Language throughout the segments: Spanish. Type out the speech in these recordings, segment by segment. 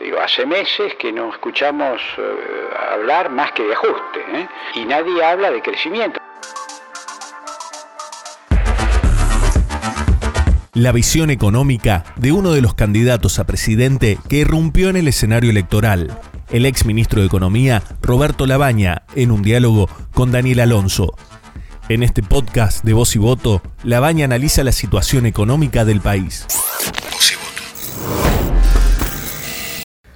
Digo, hace meses que no escuchamos eh, hablar más que de ajuste, ¿eh? y nadie habla de crecimiento. La visión económica de uno de los candidatos a presidente que irrumpió en el escenario electoral, el ex ministro de Economía, Roberto Labaña, en un diálogo con Daniel Alonso. En este podcast de Voz y Voto, Labaña analiza la situación económica del país.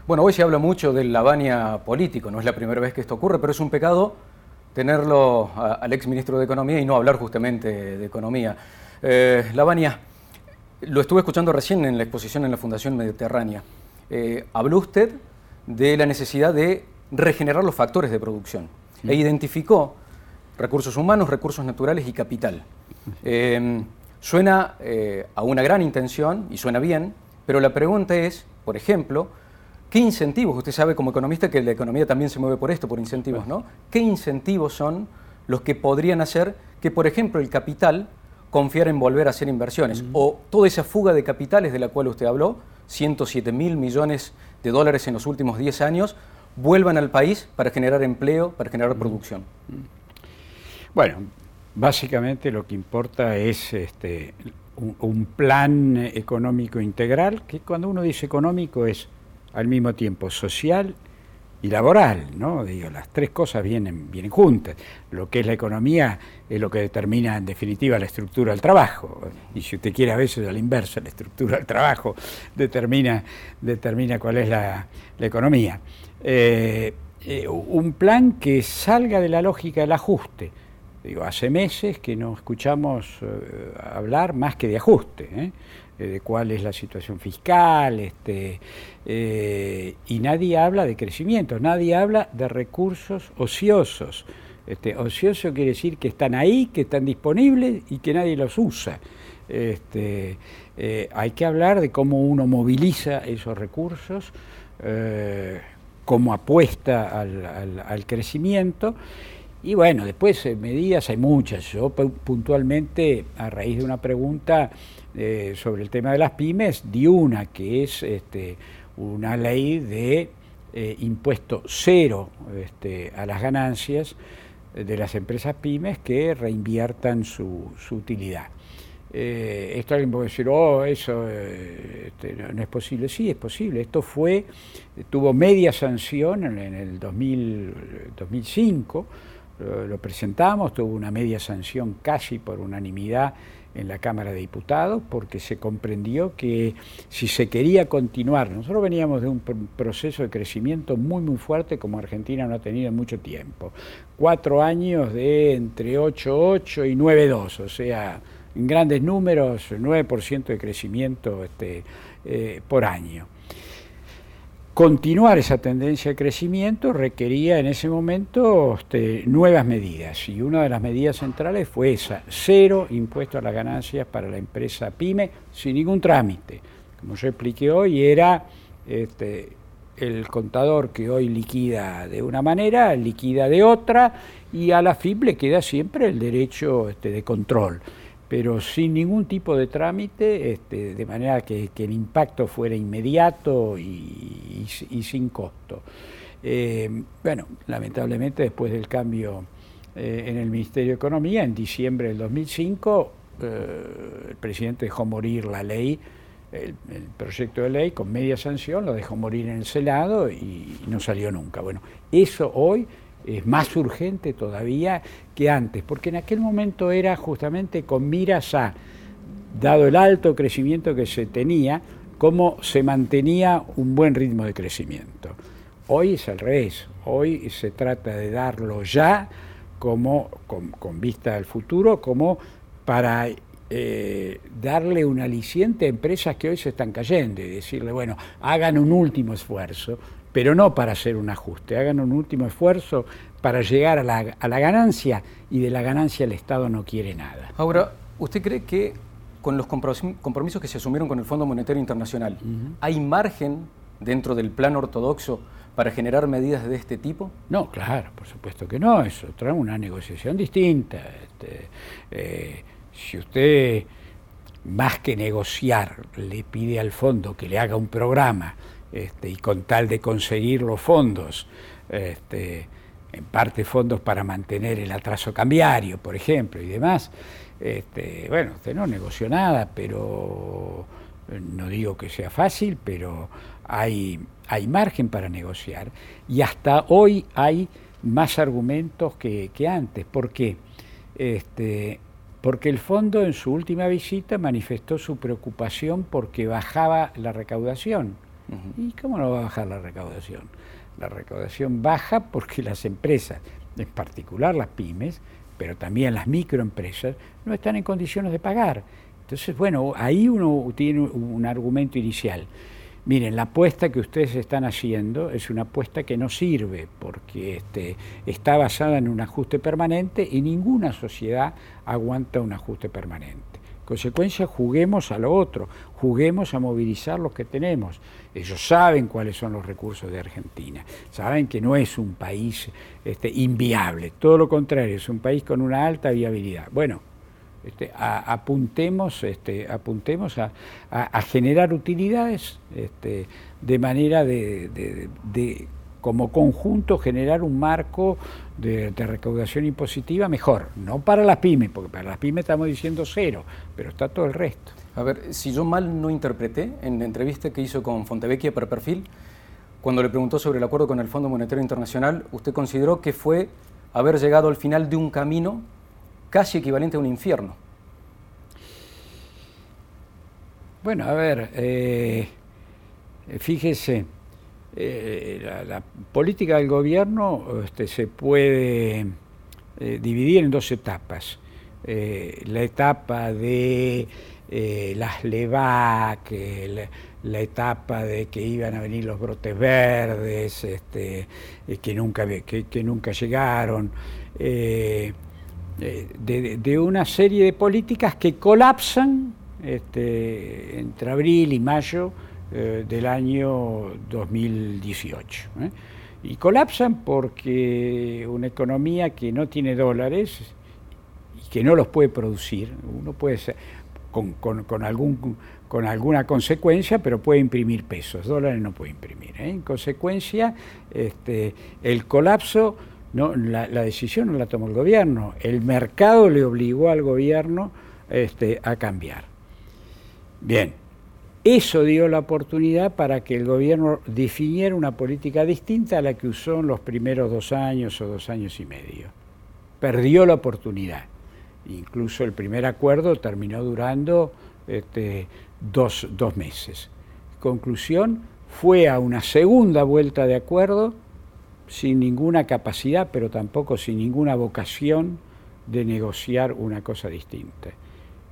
Bueno, hoy se habla mucho del Lavagna político, no es la primera vez que esto ocurre, pero es un pecado tenerlo al ex ministro de Economía y no hablar justamente de economía. Eh, Lavagna, lo estuve escuchando recién en la exposición en la Fundación Mediterránea. Eh, habló usted de la necesidad de regenerar los factores de producción e identificó recursos humanos, recursos naturales y capital. Eh, suena eh, a una gran intención y suena bien, pero la pregunta es, por ejemplo, ¿qué incentivos? Usted sabe como economista que la economía también se mueve por esto, por incentivos, ¿no? ¿Qué incentivos son los que podrían hacer que, por ejemplo, el capital confiara en volver a hacer inversiones? O toda esa fuga de capitales de la cual usted habló, 107 mil millones de dólares en los últimos 10 años, vuelvan al país para generar empleo, para generar producción. Bueno, básicamente lo que importa es este, un, plan económico integral, que cuando uno dice económico es al mismo tiempo social y laboral, ¿no? Digo, las tres cosas vienen, vienen juntas. Lo que es la economía es lo que determina en definitiva la estructura del trabajo. Y si usted quiere a veces a la inversa, la estructura del trabajo determina, determina cuál es la, economía. Eh, eh, un plan que salga de la lógica del ajuste Digo, hace meses que no escuchamos eh, hablar más que de ajuste, ¿eh? Eh, de cuál es la situación fiscal, este, y nadie habla de crecimiento, nadie habla de recursos ociosos. Este, ocioso quiere decir que están ahí, que están disponibles y que nadie los usa. Este, hay que hablar de cómo uno moviliza esos recursos, cómo apuesta al crecimiento y bueno, después eh, medidas hay muchas. Yo puntualmente, a raíz de una pregunta eh, sobre el tema de las pymes, di una que es este, una ley de eh, impuesto cero este, a las ganancias de las empresas pymes que reinviertan su, utilidad. esto alguien puede decir, oh, eso este, no, es posible. Sí, es posible. Esto fue, tuvo media sanción en, en el 2000, 2005 lo, presentamos, tuvo una media sanción casi por unanimidad en la Cámara de Diputados, porque se comprendió que si se quería continuar, nosotros veníamos de un proceso de crecimiento muy, muy fuerte como Argentina no ha tenido en mucho tiempo. Cuatro años de entre 8,8 y 9,2, o sea, en grandes números, 9% de crecimiento este, eh, por año continuar esa tendencia de crecimiento requería en ese momento este, nuevas medidas y una de las medidas centrales fue esa, cero impuesto a las ganancias para la empresa pyme sin ningún trámite. Como yo expliqué hoy, era este, el contador que hoy liquida de una manera, liquida de otra y a la FIP le queda siempre el derecho este, de control pero sin ningún tipo de trámite, este, de manera que, el impacto fuera inmediato y, sin costo. Eh, bueno, lamentablemente después del cambio eh, en el Ministerio de Economía, en diciembre del 2005, eh, el presidente dejó morir la ley, el, proyecto de ley con media sanción, lo dejó morir en el Senado y no salió nunca. Bueno, eso hoy es más urgente todavía que antes, porque en aquel momento era justamente con miras a, dado el alto crecimiento que se tenía, cómo se mantenía un buen ritmo de crecimiento. Hoy es al revés, hoy se trata de darlo ya como con, vista al futuro, como para eh, darle un aliciente a empresas que hoy se están cayendo y decirle, bueno, hagan un último esfuerzo, pero no para hacer un ajuste, hagan un último esfuerzo para llegar a la, ganancia y de la ganancia el Estado no quiere nada. Ahora, ¿usted cree que con los compromisos que se asumieron con el Fondo Monetario Internacional, ¿hay margen dentro del plan ortodoxo para generar medidas de este tipo? No, claro, por supuesto que no, eso trae una negociación distinta. Este, eh, si usted más que negociar, le pide al fondo que le haga un programa este, y con tal de conseguir los fondos, este, en parte fondos para mantener el atraso cambiario, por ejemplo, y demás, este, bueno, usted no negoció nada, pero no digo que sea fácil, pero hay, hay margen para negociar. Y hasta hoy hay más argumentos que, antes. ¿Por qué? Este, porque el fondo en su última visita manifestó su preocupación porque bajaba la recaudación. ¿Y cómo no va a bajar la recaudación? La recaudación baja porque las empresas, en particular las pymes, pero también las microempresas, no están en condiciones de pagar. Entonces, bueno, ahí uno tiene un argumento inicial. Miren, la apuesta que ustedes están haciendo es una apuesta que no sirve porque este, está basada en un ajuste permanente y ninguna sociedad aguanta un ajuste permanente. En consecuencia, juguemos a lo otro, juguemos a movilizar los que tenemos. Ellos saben cuáles son los recursos de Argentina, saben que no es un país este, inviable, todo lo contrario, es un país con una alta viabilidad. Bueno, este, apuntemos, este, apuntemos a, generar utilidades de manera de, como conjunto, generar un marco de, recaudación impositiva mejor, no para las pymes, porque para las pymes estamos diciendo cero, pero está todo el resto. A ver, si yo mal no interpreté, en la entrevista que hizo con Fontevecchia para Perfil, cuando le preguntó sobre el acuerdo con el Fondo Monetario Internacional, usted consideró que fue haber llegado al final de un camino casi equivalente a un infierno. Bueno, a ver, eh, fíjese, eh, la, política del gobierno este, se puede eh, dividir en dos etapas. la etapa de las LEVAC, la, etapa de que iban a venir los brotes verdes, este, que, nunca, que nunca llegaron de, una serie de políticas que colapsan este, entre abril y mayo eh, del año 2018. ¿eh? Y colapsan porque una economía que no tiene dólares y que no los puede producir, uno puede ser, con, algún, con alguna consecuencia, pero puede imprimir pesos, dólares no puede imprimir. ¿eh? En consecuencia, este, el colapso no, la, decisión no la tomó el gobierno, el mercado le obligó al gobierno este, a cambiar. Bien, eso dio la oportunidad para que el gobierno definiera una política distinta a la que usó en los primeros dos años o dos años y medio. Perdió la oportunidad. Incluso el primer acuerdo terminó durando este, dos, dos meses. Conclusión, fue a una segunda vuelta de acuerdo sin ninguna capacidad, pero tampoco sin ninguna vocación de negociar una cosa distinta.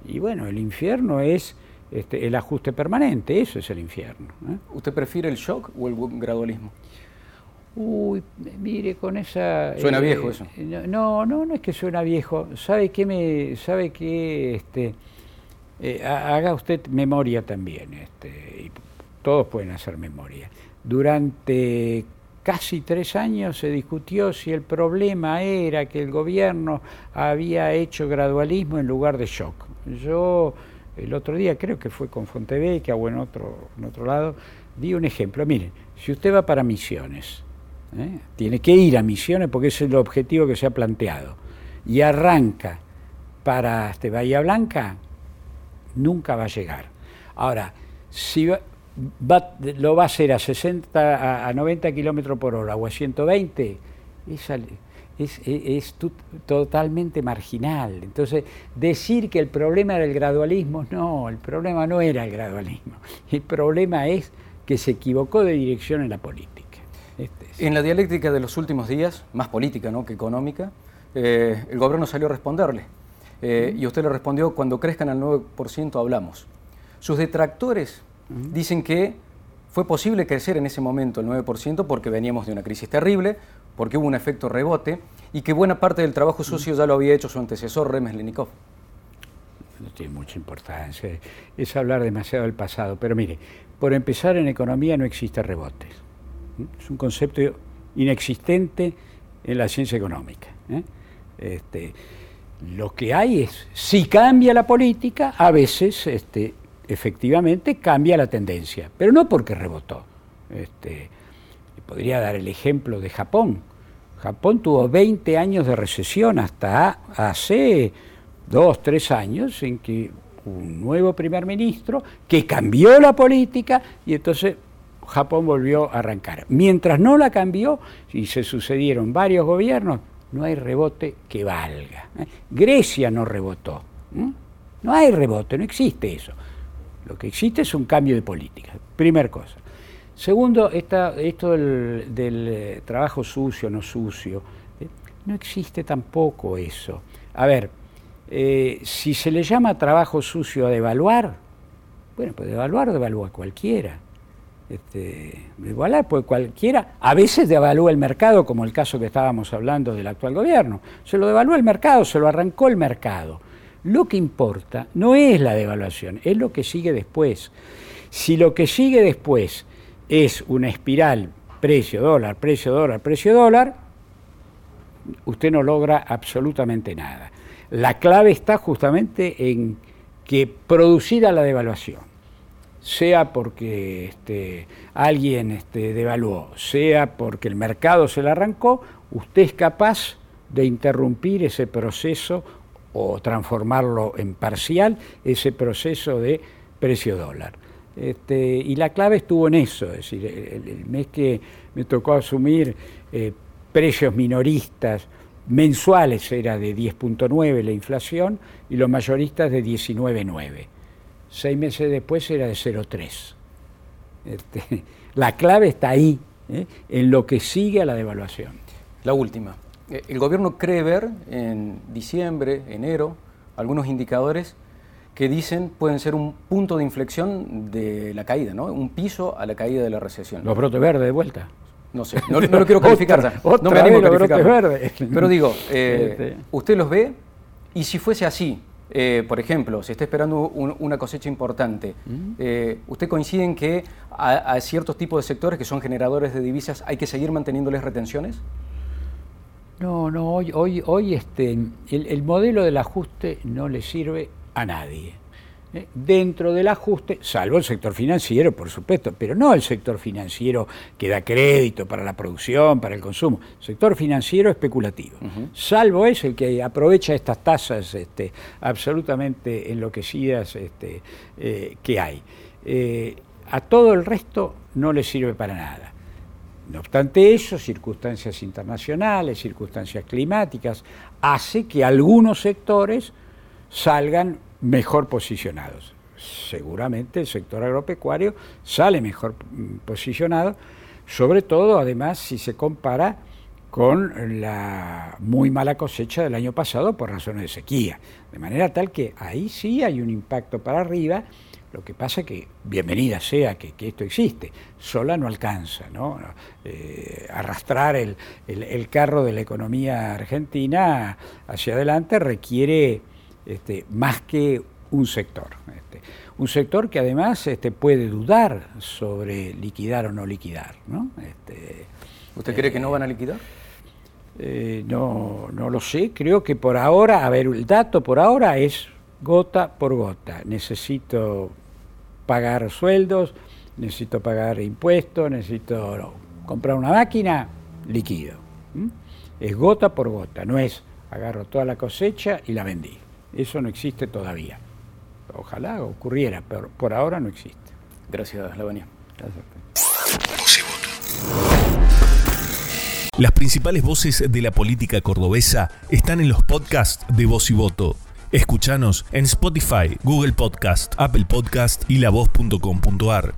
Y bueno, el infierno es este, el ajuste permanente, eso es el infierno. ¿eh? ¿Usted prefiere el shock o el gradualismo? Uy, mire, con esa... Suena eh, viejo eso. No, no, no es que suena viejo. ¿Sabe qué me, sabe qué, este, eh, haga usted memoria también, este, y todos pueden hacer memoria. Durante casi tres años se discutió si el problema era que el gobierno había hecho gradualismo en lugar de shock. Yo el otro día, creo que fue con Fontevecchia o en otro, en otro lado, di un ejemplo. Miren, si usted va para misiones, ¿eh? tiene que ir a misiones porque es el objetivo que se ha planteado, y arranca para este Bahía Blanca, nunca va a llegar. Ahora, si lo va a hacer a 60, a, 90 kilómetros por hora o a 120, es, es, totalmente marginal. Entonces, decir que el problema era el gradualismo, no, el problema no era el gradualismo. El problema es que se equivocó de dirección en la política. Este en la dialéctica de los últimos días, más política ¿no? que económica, eh, el gobierno salió a responderle. Eh, y usted le respondió, cuando crezcan al 9% hablamos. Sus detractores Dicen que fue posible crecer en ese momento el 9% porque veníamos de una crisis terrible, porque hubo un efecto rebote y que buena parte del trabajo sucio ya lo había hecho su antecesor, Remes Lenikov. No tiene mucha importancia, es hablar demasiado del pasado. Pero mire, por empezar en economía no existe rebote. Es un concepto inexistente en la ciencia económica. ¿eh? Este, Lo que hay es, si cambia la política, a veces este, efectivamente cambia la tendencia, pero no porque rebotó. Este, podría dar el ejemplo de Japón. Japón tuvo 20 años de recesión hasta hace dos, tres años en que un nuevo primer ministro que cambió la política y entonces Japón volvió a arrancar. Mientras no la cambió y se sucedieron varios gobiernos, no hay rebote que valga. Grecia no rebotó. No hay rebote, no existe eso. Lo que existe es un cambio de política. Primer cosa. Segundo, esto del, eh, trabajo sucio, no sucio. ¿eh? No existe tampoco eso. A ver, si se le llama trabajo sucio a devaluar, bueno, pues devaluar devalúa cualquiera este, igualar, pues cualquiera, a veces devalúa el mercado, como el caso que estábamos hablando del actual gobierno. Se lo devaluó el mercado, se lo arrancó el mercado. Lo que importa no es la devaluación, es lo que sigue después. Si lo que sigue después es una espiral precio dólar, precio dólar, precio dólar, usted no logra absolutamente nada. La clave está justamente en que producida la devaluación sea porque este, alguien este, devaluó, sea porque el mercado se le arrancó, usted es capaz de interrumpir ese proceso o transformarlo en parcial, ese proceso de precio dólar. Este, y la clave estuvo en eso, es decir, el, mes que me tocó asumir eh, precios minoristas mensuales era de 10.9 la inflación y los mayoristas de 19.9 seis meses después era de 0,3. Este, la clave está ahí, ¿eh? en lo que sigue a la devaluación. La última. Eh, el gobierno cree ver en diciembre, enero, algunos indicadores que dicen pueden ser un punto de inflexión de la caída, ¿no? Un piso a la caída de la recesión. Los brotes verdes de vuelta. No sé, no, lo quiero calificar. no me animo a calificar. Pero digo, eh, este. ¿usted los ve? Y si fuese así, eh, por ejemplo, se está esperando una cosecha importante. Mm. Eh, ¿Usted coincide en que a, ciertos tipos de sectores que son generadores de divisas hay que seguir manteniéndoles retenciones? No, no, hoy, hoy, hoy este, el modelo del ajuste no le sirve a nadie. ¿eh? dentro del ajuste, salvo el sector financiero, por supuesto, pero no el sector financiero que da crédito para la producción, para el consumo, sector financiero especulativo, salvo es el que aprovecha estas tasas este, absolutamente enloquecidas este, eh, que hay. Eh, a todo el resto no le sirve para nada. No obstante eso, circunstancias internacionales, circunstancias climáticas, hace que algunos sectores salgan mejor posicionados. Seguramente el sector agropecuario sale mejor mm, posicionado, sobre todo además si se compara con la muy mala cosecha del año pasado por razones de sequía. De manera tal que ahí sí hay un impacto para arriba, lo que pasa que bienvenida sea que, esto existe, sola no alcanza, ¿no? Eh, arrastrar el, carro de la economía argentina hacia adelante requiere este, más que un sector. Este, un sector que además este, puede dudar sobre liquidar o no liquidar. ¿no? ¿Usted cree que no van a liquidar? Eh, no, no lo sé, creo que por ahora, a ver, el dato por ahora es gota por gota. Necesito pagar sueldos, necesito pagar impuestos, necesito comprar una máquina, liquido. Es gota por gota, no es agarro toda la cosecha y la vendí. Eso no existe todavía. Ojalá ocurriera, pero por ahora no existe. Gracias, Lavania. Gracias. Las principales voces de la política cordobesa están en los podcasts de Voz y Voto. Escúchanos en Spotify, Google Podcast, Apple Podcast y lavoz.com.ar.